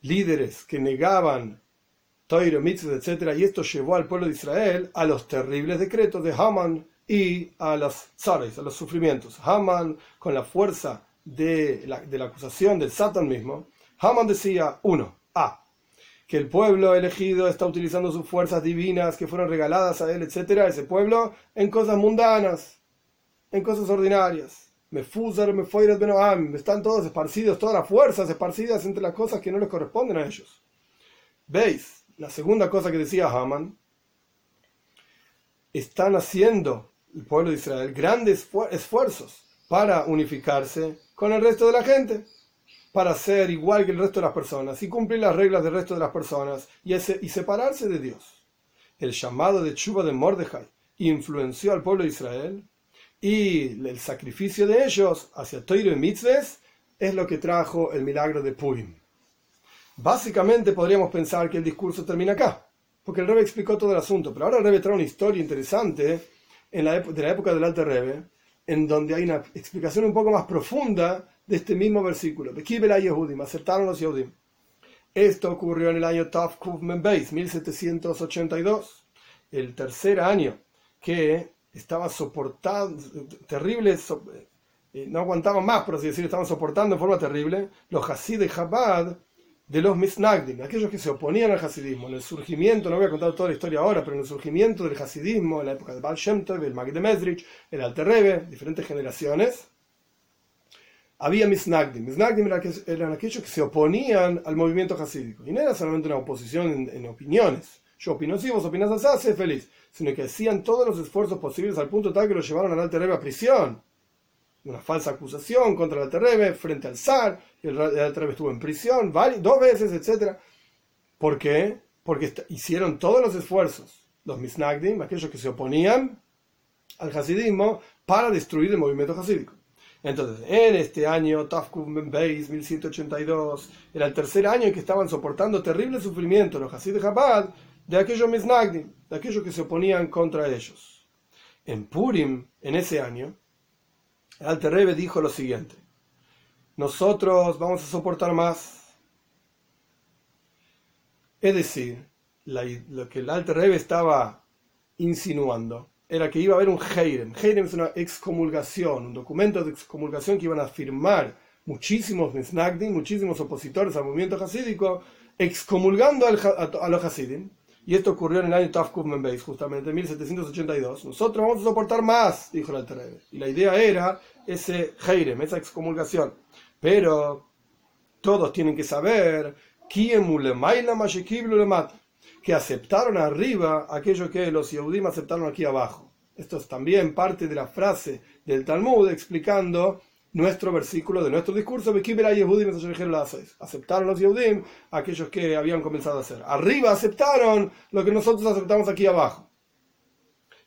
Speaker 1: líderes que negaban Toiro, Mitzvah, etc. Y esto llevó al pueblo de Israel a los terribles decretos de Haman y a a los sufrimientos. Haman, con la fuerza de la, de la acusación del Satan mismo, Haman decía, uno, A, que el pueblo elegido está utilizando sus fuerzas divinas que fueron regaladas a él, etc., ese pueblo, en cosas mundanas, en cosas ordinarias. Me fuzar, me están todos esparcidos, todas las fuerzas esparcidas entre las cosas que no les corresponden a ellos. ¿Veis? La segunda cosa que decía Haman, están haciendo el pueblo de Israel grandes esfuerzos para unificarse con el resto de la gente, para ser igual que el resto de las personas y cumplir las reglas del resto de las personas y, separarse de Dios. El llamado de Chuba de Mordejai influenció al pueblo de Israel y el sacrificio de ellos hacia Toiro y Mitzvahs es lo que trajo el milagro de Purim. Básicamente podríamos pensar que el discurso termina acá, porque el Rebbe explicó todo el asunto, pero ahora el Rebbe trae una historia interesante en de la época del Alto Rebbe, en donde hay una explicación un poco más profunda de este mismo versículo. Yehudim, aceptaron los Yehudim. Esto ocurrió en el año Tafkuf Membeis, 1782, el tercer año que estaba soportando terribles, eh, no aguantaban más, por así decirlo, estaban soportando de forma terrible los Hasid de Chabad de los Misnagdim, aquellos que se oponían al hasidismo, en el surgimiento, no voy a contar toda la historia ahora, pero en el surgimiento del hasidismo, en la época de Baal Shem Tov, el Magde Mesrich, el Alter Rebbe, diferentes generaciones, había Misnagdim. Misnagdim eran aquellos que se oponían al movimiento hasídico. Y no era solamente una oposición en, opiniones. Yo opino así, vos opinás así, sé feliz. Sino que hacían todos los esfuerzos posibles al punto tal que lo llevaron al Alter Rebbe a prisión una falsa acusación contra el Terrebe frente al zar, el, el Terrebe estuvo en prisión dos veces, etc. ¿Por qué? Porque hicieron todos los esfuerzos, los Misnagdim, aquellos que se oponían al hasidismo, para destruir el movimiento hasídico. Entonces, en este año, Tafkum Beis, 1182, era el tercer año en que estaban soportando terrible sufrimiento los Hasid Chabad de aquellos Misnagdim, de aquellos que se oponían contra ellos. En Purim, en ese año, el Alter Rebbe dijo lo siguiente: Nosotros vamos a soportar más. Es decir, lo que el Alter Rebbe estaba insinuando era que iba a haber un Heirem. Heirem es una excomulgación, un documento de excomulgación que iban a firmar muchísimos Misnagdim, muchísimos opositores al movimiento hasídico, excomulgando a, los hasidim. Y esto ocurrió en el año Tafkuf Membeis, justamente en 1782. Nosotros vamos a soportar más, dijo el Alter Y la idea era ese Heirem, esa excomulgación. Pero todos tienen que saber que aceptaron arriba aquello que los Yehudim aceptaron aquí abajo. Esto es también parte de la frase del Talmud explicando nuestro versículo de nuestro discurso, aceptaron los Yehudim aquellos que habían comenzado a hacer. Arriba aceptaron lo que nosotros aceptamos aquí abajo.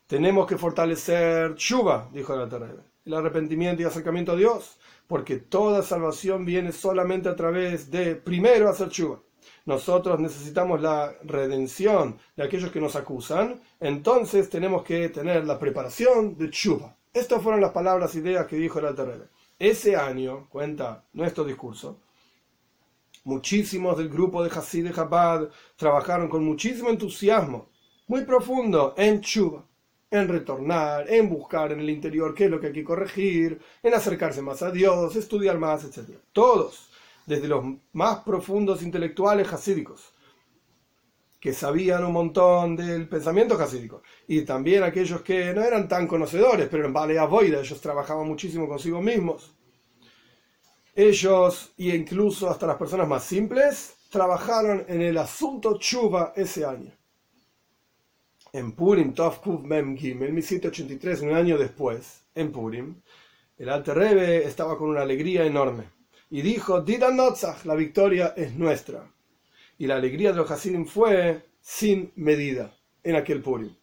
Speaker 1: Tenemos que fortalecer Shuba, dijo el Alter el arrepentimiento y acercamiento a Dios, porque toda salvación viene solamente a través de primero hacer Shuba. Nosotros necesitamos la redención de aquellos que nos acusan, entonces tenemos que tener la preparación de Shuba. Estas fueron las palabras, ideas que dijo el Alter ese año, cuenta nuestro discurso, muchísimos del grupo de Hasid de Chabad trabajaron con muchísimo entusiasmo, muy profundo, en Chuba, en retornar, en buscar en el interior qué es lo que hay que corregir, en acercarse más a Dios, estudiar más, etc. Todos, desde los más profundos intelectuales hasídicos, que sabían un montón del pensamiento hasídico, y también aquellos que no eran tan conocedores, pero en Balea Boida ellos trabajaban muchísimo consigo mismos. Ellos, y incluso hasta las personas más simples, trabajaron en el asunto Chuba ese año. En Purim, Tov Kuv Mem Gimel, 1783, un año después, en Purim, el Alte Rebbe estaba con una alegría enorme y dijo: Didan Notzach, la victoria es nuestra y la alegría de los Hasidim fue sin medida en aquel Purim.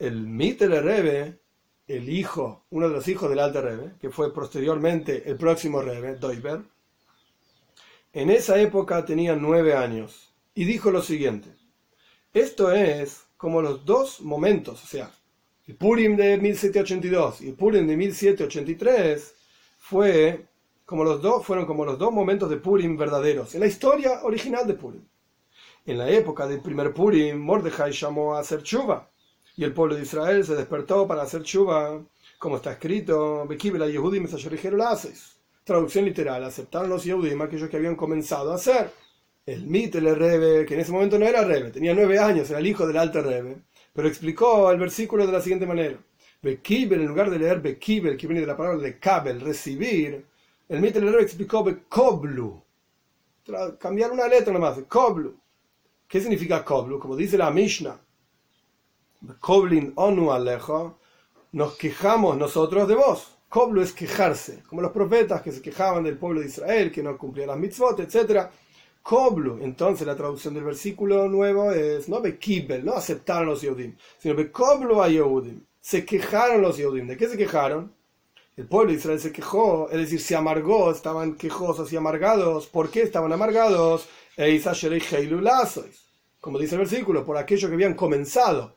Speaker 1: El Mitel Rebbe, el hijo, uno de los hijos del Alter Rebbe, que fue posteriormente el próximo Rebbe, Doiber, en esa época tenía nueve años y dijo lo siguiente: Esto es como los dos momentos, o sea, el Purim de 1782 y el Purim de 1783 fue como los dos, fueron como los dos momentos de Purim verdaderos, en la historia original de Purim. En la época del primer Purim, Mordejai llamó a hacer chuva, y el pueblo de Israel se despertó para hacer chuva, como está escrito, Traducción literal, aceptaron los Yehudim aquellos que habían comenzado a hacer. El Mitel Rebe, que en ese momento no era Rebe, tenía nueve años, era el hijo del alto Rebe, pero explicó el versículo de la siguiente manera. Bekibel, en lugar de leer Bekibel, que viene de la palabra de Kabel, recibir, el Mitel explicó Koblu. Cambiar una letra nomás, Koblu. ¿Qué significa Koblu? Como dice la Mishnah. Koblin onu alejo. Nos quejamos nosotros de vos. Koblu es quejarse, como los profetas que se quejaban del pueblo de Israel, que no cumplía las mitzvot, etc. Koblu, entonces la traducción del versículo nuevo es no Bekibel, no aceptaron los Yehudim, sino Bekoblu a Yehudim. Se quejaron los Yehudim. ¿De qué se quejaron? El pueblo de Israel se quejó, es decir, se amargó, estaban quejosos y amargados. ¿Por qué estaban amargados? Como dice el versículo, por aquello que habían comenzado.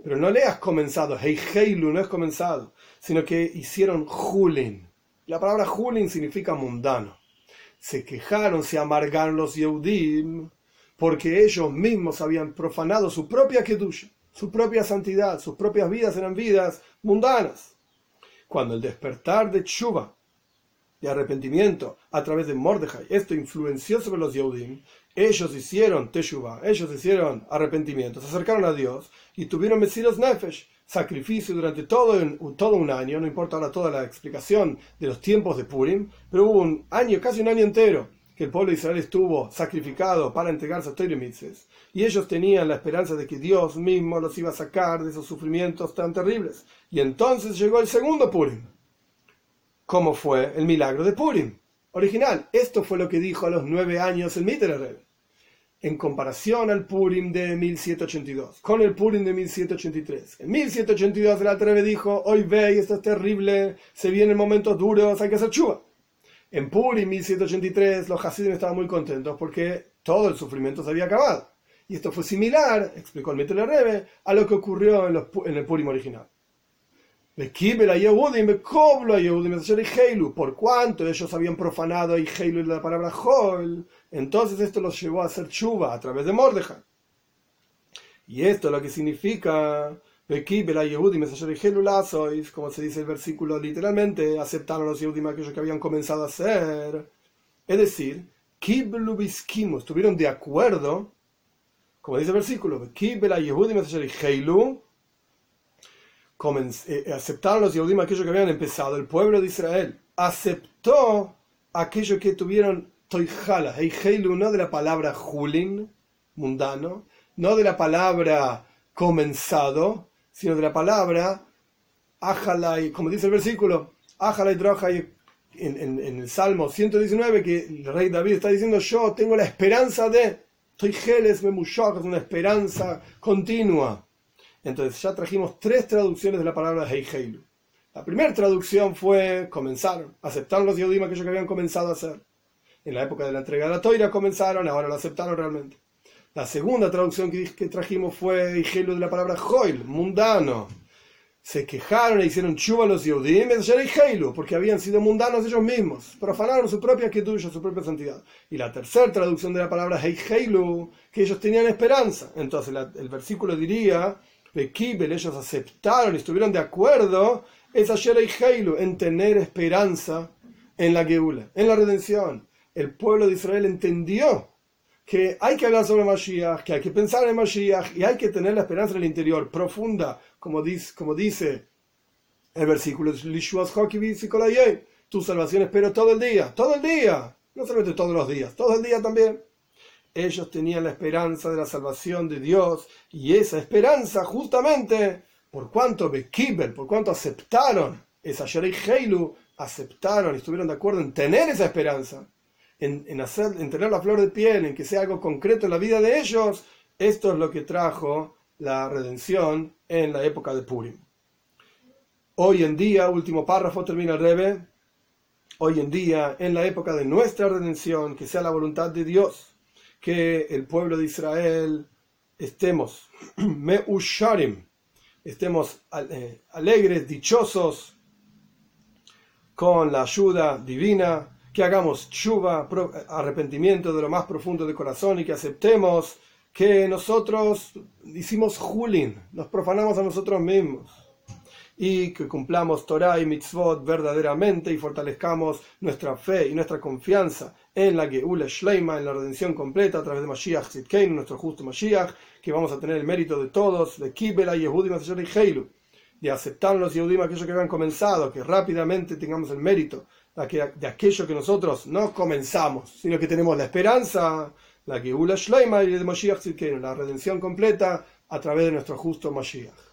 Speaker 1: Pero no leas comenzado, Heilu no es comenzado, sino que hicieron Julin. La palabra Julin significa mundano. Se quejaron, se amargaron los Yehudim, porque ellos mismos habían profanado su propia Kedusha, su propia santidad, sus propias vidas eran vidas mundanas cuando el despertar de Tshuva, de arrepentimiento, a través de Mordejai, esto influenció sobre los Yehudim, ellos hicieron Teshuvah, ellos hicieron arrepentimiento, se acercaron a Dios y tuvieron Mesiros Nefesh, sacrificio durante todo, un año, no importa ahora toda la explicación de los tiempos de Purim, pero hubo un año, casi un año entero, que el pueblo de Israel estuvo sacrificado para entregarse a Torah y ellos tenían la esperanza de que Dios mismo los iba a sacar de esos sufrimientos tan terribles. Y entonces llegó el segundo Purim. ¿Cómo fue el milagro de Purim? Original. Esto fue lo que dijo a los nueve años el Mitter en comparación al Purim de 1782, con el Purim de 1783. En 1782 el Altreve dijo, hoy ve, esto es terrible, se vienen momentos duros, hay que hacer chuva. En Purim 1783 los Hasidim estaban muy contentos porque todo el sufrimiento se había acabado. Y esto fue similar, explicó el Mitel Rebe, a lo que ocurrió en el Purim original. Por cuanto ellos habían profanado y la palabra Hol, entonces esto los llevó a hacer chuva a través de Mordejai. Y esto lo que significa como se dice el versículo literalmente, aceptaron los Yehudim aquellos que habían comenzado a hacer. Es decir, estuvieron de acuerdo, como dice el versículo, aceptaron los Yehudim aquellos que habían empezado, el pueblo de Israel aceptó aquellos que tuvieron toijala, no de la palabra julin, mundano, no de la palabra comenzado, sino de la palabra Ajalai, como dice el versículo, Ajalai Drojai en, el Salmo 119 que el rey David está diciendo, yo tengo la esperanza de, estoy geles me es una esperanza continua. Entonces ya trajimos tres traducciones de la palabra Heiheilu. La primera traducción fue comenzaron, aceptaron los Yehudim aquello que habían comenzado a hacer. En la época de la entrega de la toira comenzaron, ahora lo aceptaron realmente. La segunda traducción que, trajimos fue Heiheilu de la palabra Hoil, mundano se quejaron e hicieron chuba los Yehudim, porque habían sido mundanos ellos mismos, profanaron su propia quietud, su propia santidad. Y la tercera traducción de la palabra Heiheilu, que ellos tenían esperanza. Entonces el versículo diría, Bekibel, ellos aceptaron y estuvieron de acuerdo, es ayer Heiheilu, en tener esperanza en la Geula, en la redención. El pueblo de Israel entendió que hay que hablar sobre Mashiach, que hay que pensar en Mashiach y hay que tener la esperanza en el interior profunda, como dice, como dice el versículo tu salvación espero todo el día, todo el día, no solamente todos los días, todo el día también. Ellos tenían la esperanza de la salvación de Dios y esa esperanza justamente, por cuanto Bekibel, por cuanto aceptaron esa Sherei Heilu, aceptaron y estuvieron de acuerdo en tener esa esperanza en, hacer, en tener la flor de piel, en que sea algo concreto en la vida de ellos, esto es lo que trajo la redención en la época de Purim. Hoy en día, último párrafo, termina el Rebe, hoy en día, en la época de nuestra redención, que sea la voluntad de Dios, que el pueblo de Israel estemos, me usharim, estemos eh, alegres, dichosos, con la ayuda divina, que hagamos chuva, arrepentimiento de lo más profundo de corazón y que aceptemos que nosotros hicimos julin, nos profanamos a nosotros mismos y que cumplamos Torah y mitzvot verdaderamente y fortalezcamos nuestra fe y nuestra confianza en la Geula Shleima, en la redención completa a través de Mashiach Zitkein, nuestro justo Mashiach, que vamos a tener el mérito de todos, de Kibela, Yehudim, y Heilu, de aceptar los Yehudim aquellos que habían comenzado, que rápidamente tengamos el mérito de aquello que nosotros no comenzamos, sino que tenemos la esperanza, la Geula Shleima y de Mashiach la redención completa a través de nuestro justo Mashiach.